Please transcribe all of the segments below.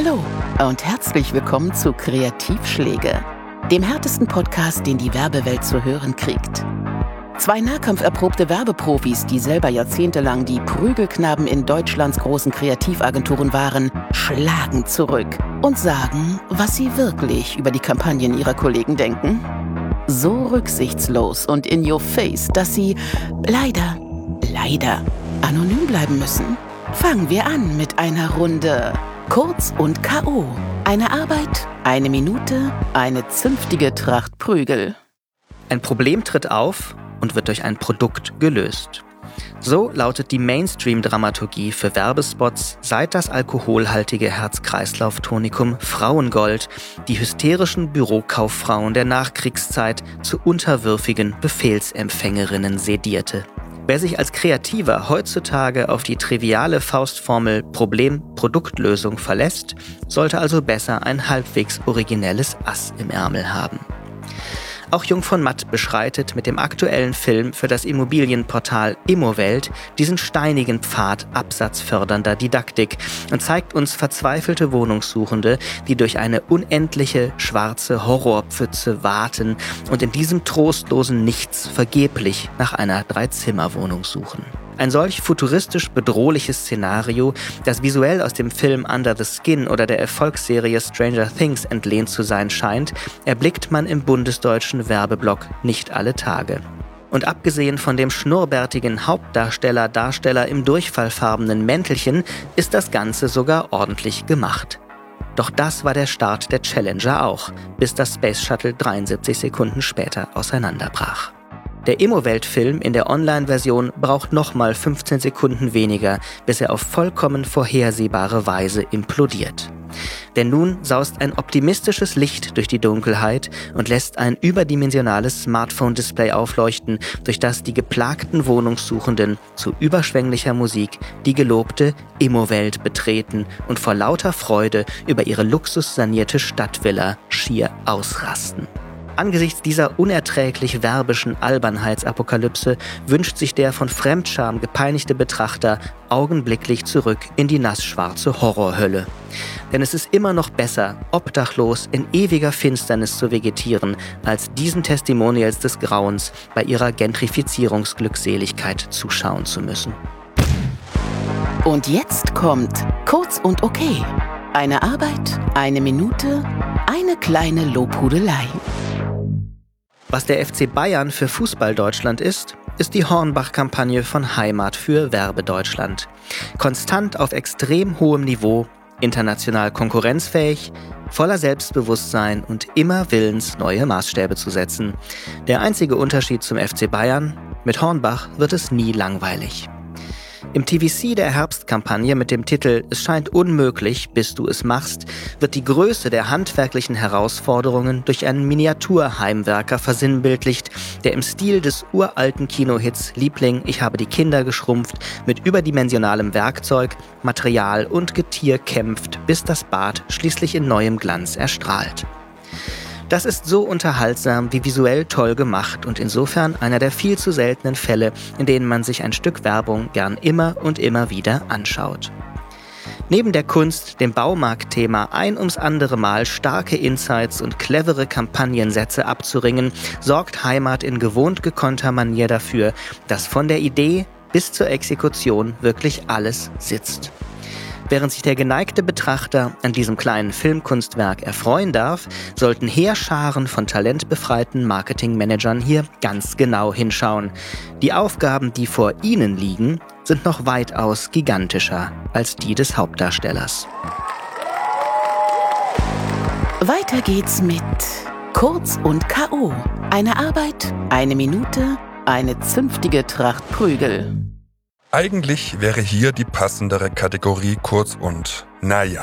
Hallo und herzlich willkommen zu Kreativschläge, dem härtesten Podcast, den die Werbewelt zu hören kriegt. Zwei nahkampferprobte Werbeprofis, die selber jahrzehntelang die Prügelknaben in Deutschlands großen Kreativagenturen waren, schlagen zurück und sagen, was sie wirklich über die Kampagnen ihrer Kollegen denken. So rücksichtslos und in your face, dass sie leider, leider anonym bleiben müssen. Fangen wir an mit einer Runde Kurz und K.O. Eine Arbeit, eine Minute, eine zünftige Tracht Prügel. Ein Problem tritt auf und wird durch ein Produkt gelöst. So lautet die Mainstream-Dramaturgie für Werbespots, seit das alkoholhaltige Herz-Kreislauf-Tonikum Frauengold die hysterischen Bürokauffrauen der Nachkriegszeit zu unterwürfigen Befehlsempfängerinnen sedierte. Wer sich als Kreativer heutzutage auf die triviale Faustformel Problem-Produktlösung verlässt, sollte also besser ein halbwegs originelles Ass im Ärmel haben. Auch Jung von Matt beschreitet mit dem aktuellen Film für das Immobilienportal Immowelt diesen steinigen Pfad absatzfördernder Didaktik und zeigt uns verzweifelte Wohnungssuchende, die durch eine unendliche schwarze Horrorpfütze warten und in diesem trostlosen Nichts vergeblich nach einer Dreizimmerwohnung suchen. Ein solch futuristisch bedrohliches Szenario, das visuell aus dem Film Under the Skin oder der Erfolgsserie Stranger Things entlehnt zu sein scheint, erblickt man im bundesdeutschen Werbeblock nicht alle Tage. Und abgesehen von dem schnurrbärtigen Hauptdarsteller, Darsteller im durchfallfarbenen Mäntelchen, ist das Ganze sogar ordentlich gemacht. Doch das war der Start der Challenger auch, bis das Space Shuttle 73 Sekunden später auseinanderbrach. Der Immowelt-Film in der Online-Version braucht nochmal 15 Sekunden weniger, bis er auf vollkommen vorhersehbare Weise implodiert. Denn nun saust ein optimistisches Licht durch die Dunkelheit und lässt ein überdimensionales Smartphone-Display aufleuchten, durch das die geplagten Wohnungssuchenden zu überschwänglicher Musik die gelobte Immowelt betreten und vor lauter Freude über ihre luxussanierte Stadtvilla schier ausrasten. Angesichts dieser unerträglich werbischen Albernheitsapokalypse wünscht sich der von Fremdscham gepeinigte Betrachter augenblicklich zurück in die nassschwarze Horrorhölle. Denn es ist immer noch besser, obdachlos in ewiger Finsternis zu vegetieren, als diesen Testimonials des Grauens bei ihrer Gentrifizierungsglückseligkeit zuschauen zu müssen. Und jetzt kommt Kurz und Okay. Eine Arbeit, eine Minute, eine kleine Lobhudelei. Was der FC Bayern für Fußball Deutschland ist, ist die Hornbach-Kampagne von Heimat für Werbedeutschland. Konstant auf extrem hohem Niveau, international konkurrenzfähig, voller Selbstbewusstsein und immer willens, neue Maßstäbe zu setzen. Der einzige Unterschied zum FC Bayern, mit Hornbach wird es nie langweilig. Im TVC der Herbstkampagne mit dem Titel Es scheint unmöglich, bis du es machst, wird die Größe der handwerklichen Herausforderungen durch einen Miniaturheimwerker versinnbildlicht, der im Stil des uralten Kinohits Liebling, ich habe die Kinder geschrumpft, mit überdimensionalem Werkzeug, Material und Getier kämpft, bis das Bad schließlich in neuem Glanz erstrahlt. Das ist so unterhaltsam wie visuell toll gemacht und insofern einer der viel zu seltenen Fälle, in denen man sich ein Stück Werbung gern immer und immer wieder anschaut. Neben der Kunst, dem Baumarktthema ein ums andere Mal starke Insights und clevere Kampagnensätze abzuringen, sorgt Heimat in gewohnt gekonnter Manier dafür, dass von der Idee bis zur Exekution wirklich alles sitzt. Während sich der geneigte Betrachter an diesem kleinen Filmkunstwerk erfreuen darf, sollten Heerscharen von talentbefreiten Marketingmanagern hier ganz genau hinschauen. Die Aufgaben, die vor ihnen liegen, sind noch weitaus gigantischer als die des Hauptdarstellers. Weiter geht's mit Kurz und K.O. Eine Arbeit, eine Minute, eine zünftige Tracht Prügel. Eigentlich wäre hier die passendere Kategorie kurz und naja.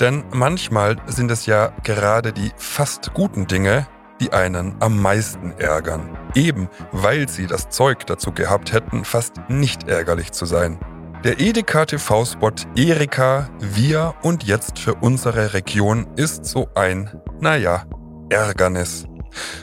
Denn manchmal sind es ja gerade die fast guten Dinge, die einen am meisten ärgern. Eben weil sie das Zeug dazu gehabt hätten, fast nicht ärgerlich zu sein. Der Edeka TV-Spot Erika, wir und jetzt für unsere Region ist so ein, naja, Ärgernis.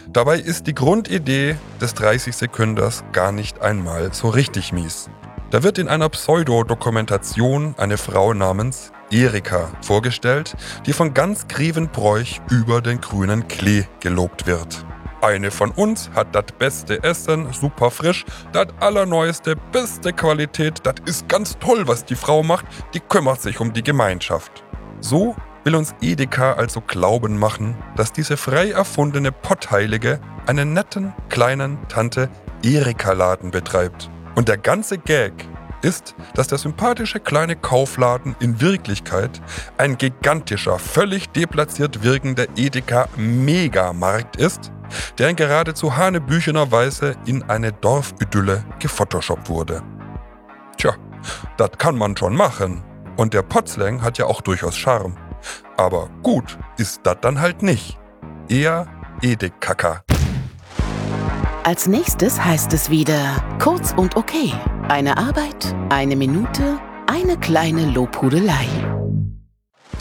Dabei ist die Grundidee des 30 Sekünders gar nicht einmal so richtig mies. Da wird in einer Pseudo-Dokumentation eine Frau namens Erika vorgestellt, die von ganz Grevenbroich über den grünen Klee gelobt wird. Eine von uns hat das beste Essen, super frisch, das allerneueste, beste Qualität, das ist ganz toll, was die Frau macht, die kümmert sich um die Gemeinschaft. So will uns Edeka also glauben machen, dass diese frei erfundene Pottheilige einen netten kleinen Tante Erika-Laden betreibt. Und der ganze Gag ist, dass der sympathische kleine Kaufladen in Wirklichkeit ein gigantischer, völlig deplatziert wirkender Edeka-Megamarkt ist, der in geradezu hanebüchener Weise in eine Dorfidylle gefotoshoppt wurde. Tja, das kann man schon machen. Und der Potslang hat ja auch durchaus Charme. Aber gut ist das dann halt nicht. Eher Edekacker. Als nächstes heißt es wieder kurz und okay. Eine Arbeit, eine Minute, eine kleine Lobhudelei.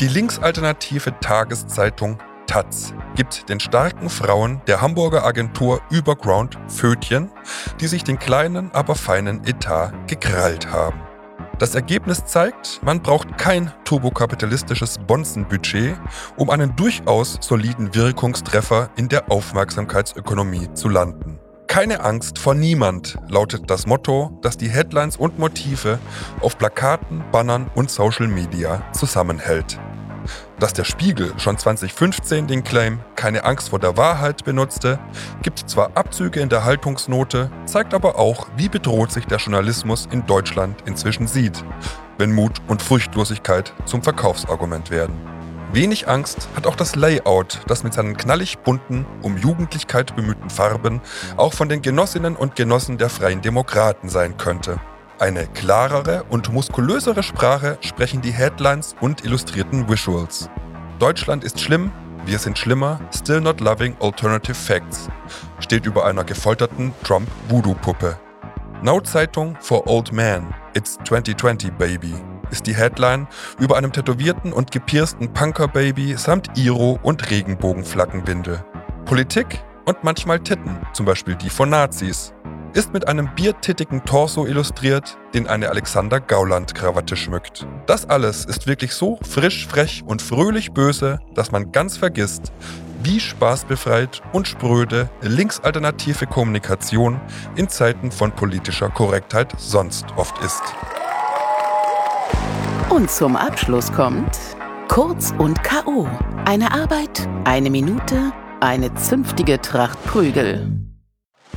Die linksalternative Tageszeitung Taz gibt den starken Frauen der Hamburger Agentur Überground Fötchen, die sich den kleinen, aber feinen Etat gekrallt haben. Das Ergebnis zeigt, man braucht kein turbokapitalistisches Bonzenbudget, um einen durchaus soliden Wirkungstreffer in der Aufmerksamkeitsökonomie zu landen. Keine Angst vor niemand lautet das Motto, das die Headlines und Motive auf Plakaten, Bannern und Social Media zusammenhält. Dass der Spiegel schon 2015 den Claim keine Angst vor der Wahrheit benutzte, gibt zwar Abzüge in der Haltungsnote, zeigt aber auch, wie bedroht sich der Journalismus in Deutschland inzwischen sieht, wenn Mut und Furchtlosigkeit zum Verkaufsargument werden. Wenig Angst hat auch das Layout, das mit seinen knallig bunten, um Jugendlichkeit bemühten Farben auch von den Genossinnen und Genossen der Freien Demokraten sein könnte. Eine klarere und muskulösere Sprache sprechen die Headlines und illustrierten Visuals. Deutschland ist schlimm, wir sind schlimmer, still not loving alternative facts, steht über einer gefolterten Trump-Voodoo-Puppe. Now Zeitung for Old Man, It's 2020 Baby, ist die Headline über einem tätowierten und gepiersten Punker-Baby samt Iro und Regenbogenflaggenbindel. Politik und manchmal Titten, zum Beispiel die von Nazis, ist mit einem biertittigen Torso illustriert, den eine Alexander Gauland-Krawatte schmückt. Das alles ist wirklich so frisch, frech und fröhlich böse, dass man ganz vergisst, wie spaßbefreit und spröde linksalternative Kommunikation in Zeiten von politischer Korrektheit sonst oft ist. Und zum Abschluss kommt Kurz und K.O. Eine Arbeit, eine Minute, eine zünftige Tracht Prügel.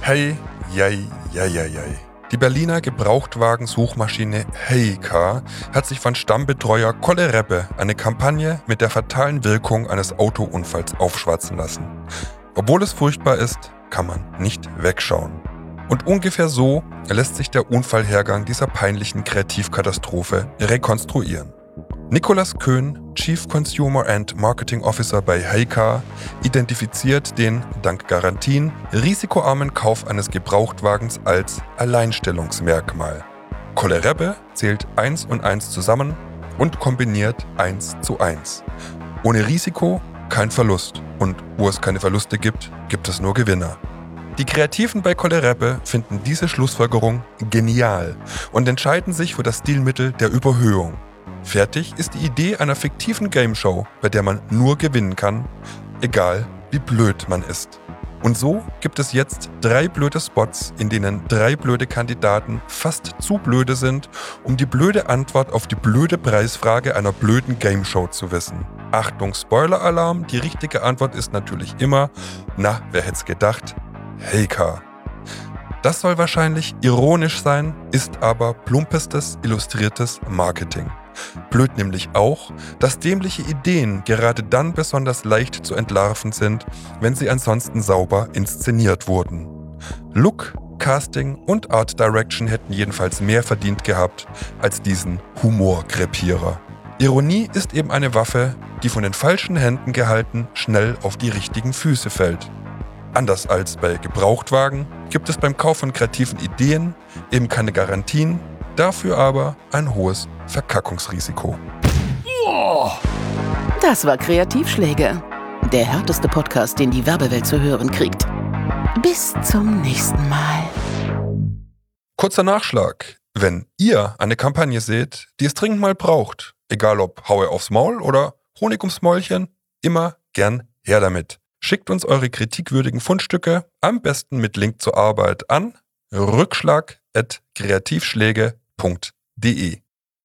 Hey, Jei, jei, jei, jei. Die Berliner Gebrauchtwagensuchmaschine Heycar hat sich von Stammbetreuer Kolle Reppe eine Kampagne mit der fatalen Wirkung eines Autounfalls aufschwatzen lassen. Obwohl es furchtbar ist, kann man nicht wegschauen. Und ungefähr so lässt sich der Unfallhergang dieser peinlichen Kreativkatastrophe rekonstruieren. Nicolas Köhn, Chief Consumer and Marketing Officer bei Heycar, identifiziert den, dank Garantien, risikoarmen Kauf eines Gebrauchtwagens als Alleinstellungsmerkmal. Kolle zählt 1 und 1 zusammen und kombiniert 1 zu 1. Ohne Risiko kein Verlust und wo es keine Verluste gibt, gibt es nur Gewinner. Die Kreativen bei Kolle finden diese Schlussfolgerung genial und entscheiden sich für das Stilmittel der Überhöhung. Fertig ist die Idee einer fiktiven Gameshow, bei der man nur gewinnen kann, egal wie blöd man ist. Und so gibt es jetzt drei blöde Spots, in denen drei blöde Kandidaten fast zu blöde sind, um die blöde Antwort auf die blöde Preisfrage einer blöden Gameshow zu wissen. Achtung, Spoiler-Alarm, die richtige Antwort ist natürlich immer, na, wer hätte es gedacht? Heycar. Das soll wahrscheinlich ironisch sein, ist aber plumpestes, illustriertes Marketing. Blöd nämlich auch, dass dämliche Ideen gerade dann besonders leicht zu entlarven sind, wenn sie ansonsten sauber inszeniert wurden. Look, Casting und Art Direction hätten jedenfalls mehr verdient gehabt als diesen Humorkrepierer. Ironie ist eben eine Waffe, die von den falschen Händen gehalten schnell auf die richtigen Füße fällt. Anders als bei Gebrauchtwagen gibt es beim Kauf von kreativen Ideen eben keine Garantien, dafür aber ein hohes Verkackungsrisiko. Das war Kreativschläge. Der härteste Podcast, den die Werbewelt zu hören kriegt. Bis zum nächsten Mal. Kurzer Nachschlag. Wenn ihr eine Kampagne seht, die es dringend mal braucht, Egal ob Haue aufs Maul oder Honig ums Mäulchen, immer gern her damit. Schickt uns eure kritikwürdigen Fundstücke am besten mit Link zur Arbeit an rückschlag.kreativschläge.de.